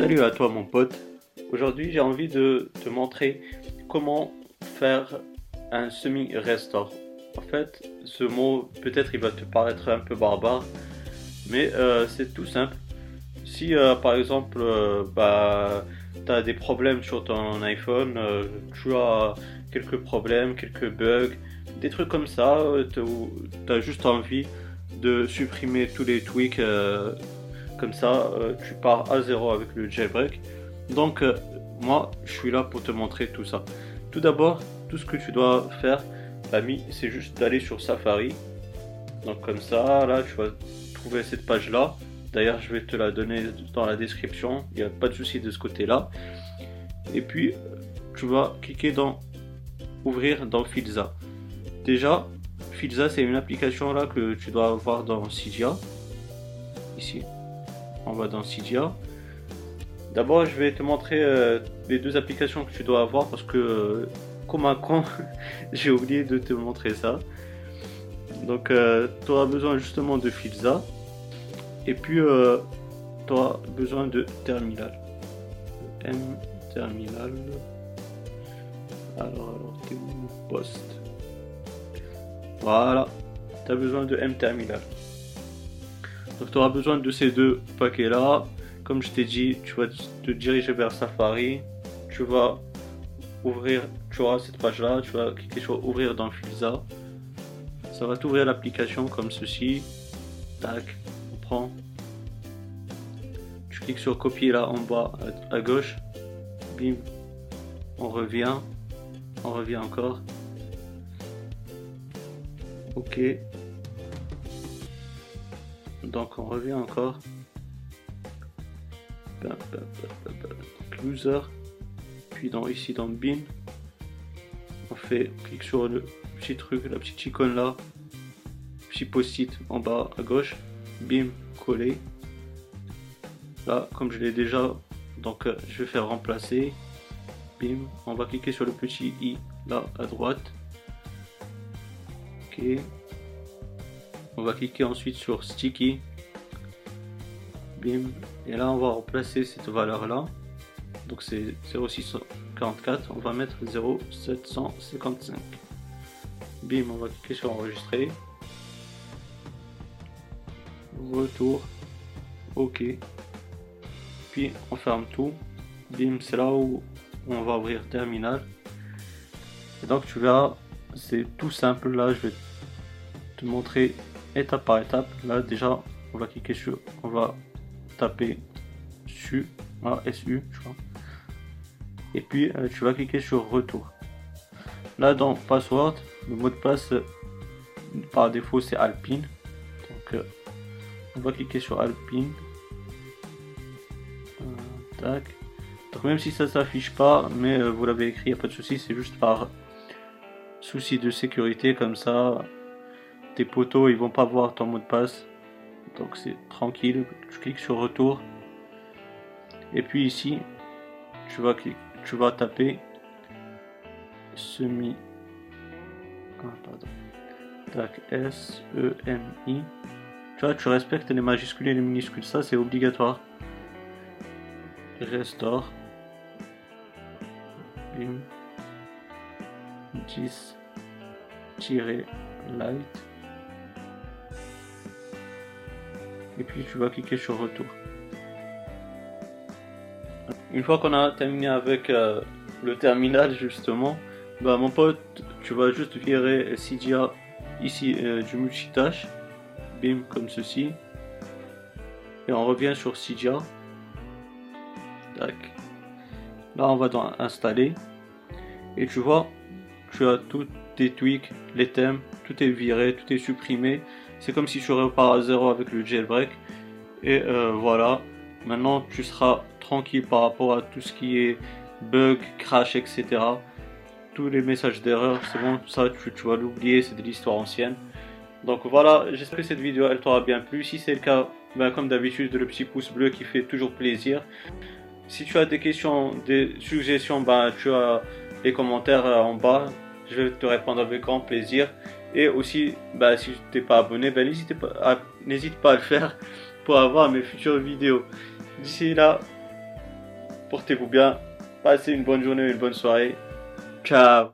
Salut à toi mon pote. Aujourd'hui j'ai envie de te montrer comment faire un semi-restore. En fait, ce mot peut-être il va te paraître un peu barbare, mais euh, c'est tout simple. Si euh, par exemple euh, bah, tu as des problèmes sur ton iPhone, tu as quelques problèmes, quelques bugs, des trucs comme ça, tu as juste envie de supprimer tous les tweaks comme ça, euh, tu pars à zéro avec le jailbreak. Donc, euh, moi, je suis là pour te montrer tout ça. Tout d'abord, tout ce que tu dois faire, ami, c'est juste d'aller sur Safari. Donc, comme ça, là, tu vas trouver cette page-là. D'ailleurs, je vais te la donner dans la description. Il n'y a pas de souci de ce côté-là. Et puis, tu vas cliquer dans Ouvrir dans Filza. Déjà, Filza, c'est une application là que tu dois avoir dans Cydia. Ici on va dans Cydia. D'abord, je vais te montrer euh, les deux applications que tu dois avoir parce que, euh, comme un con, j'ai oublié de te montrer ça. Donc, euh, tu auras besoin justement de Filza et puis tu auras besoin de Terminal. M Terminal. Alors, alors, t'es où Poste? Voilà, tu as besoin de M Terminal. Donc tu auras besoin de ces deux paquets là. Comme je t'ai dit, tu vas te diriger vers Safari. Tu vas ouvrir, tu auras cette page là, tu vas cliquer sur ouvrir dans Filza. Ça va t'ouvrir l'application comme ceci. Tac, on prend. Tu cliques sur copier là en bas à gauche. Bim, on revient. On revient encore. Ok, donc on revient encore. Loser. Puis dans, ici dans bin, on fait clic sur le petit truc, la petite icône là, petit post-it en bas à gauche, bim, coller. Là, comme je l'ai déjà, donc euh, je vais faire remplacer. Bim, on va cliquer sur le petit i là à droite. Ok, on va cliquer ensuite sur sticky. Bim. Et là, on va remplacer cette valeur là. Donc c'est 0,644. On va mettre 0,755. Bim, on va cliquer sur enregistrer. Retour. OK. Puis on ferme tout. Bim, c'est là où on va ouvrir terminal. Et donc tu verras, c'est tout simple. Là, je vais te montrer étape par étape. Là déjà, on va cliquer sur, on va taper su, ah, SU. Et puis euh, tu vas cliquer sur retour. Là dans password, le mot de passe par défaut c'est Alpine. Donc euh, on va cliquer sur Alpine. Euh, tac. Donc même si ça s'affiche pas, mais vous l'avez écrit, il a pas de souci, c'est juste par souci de sécurité comme ça poteaux ils vont pas voir ton mot de passe. Donc c'est tranquille. Tu cliques sur retour. Et puis ici tu vas cliquer, tu vas taper semi ah. Tac, S E M I. Tu vois tu respectes les majuscules et les minuscules. Ça c'est obligatoire. Restore. 10 light et puis tu vas cliquer sur retour. Une fois qu'on a terminé avec euh, le terminal justement, bah mon pote, tu vas juste virer Cydia ici euh, du multitâche, bim comme ceci, et on revient sur Cydia. Tac. Là on va dans installer et tu vois, tu as tous tes tweaks, les thèmes, tout est viré, tout est supprimé c'est comme si tu repars à zéro avec le jailbreak. Et euh, voilà, maintenant tu seras tranquille par rapport à tout ce qui est bug, crash, etc. Tous les messages d'erreur, c'est bon, ça tu, vas l'oublier, c'est de l'histoire ancienne. Donc voilà, j'espère que cette vidéo elle t'aura bien plu. Si c'est le cas, ben, comme d'habitude, le petit pouce bleu qui fait toujours plaisir. Si tu as des questions, des suggestions, ben, tu as les commentaires euh, en bas. Je vais te répondre avec grand plaisir. Et aussi, bah, si tu n'es pas abonné, bah, n'hésite pas, à, pas à le faire pour avoir mes futures vidéos. D'ici là, portez-vous bien, passez une bonne journée, une bonne soirée. Ciao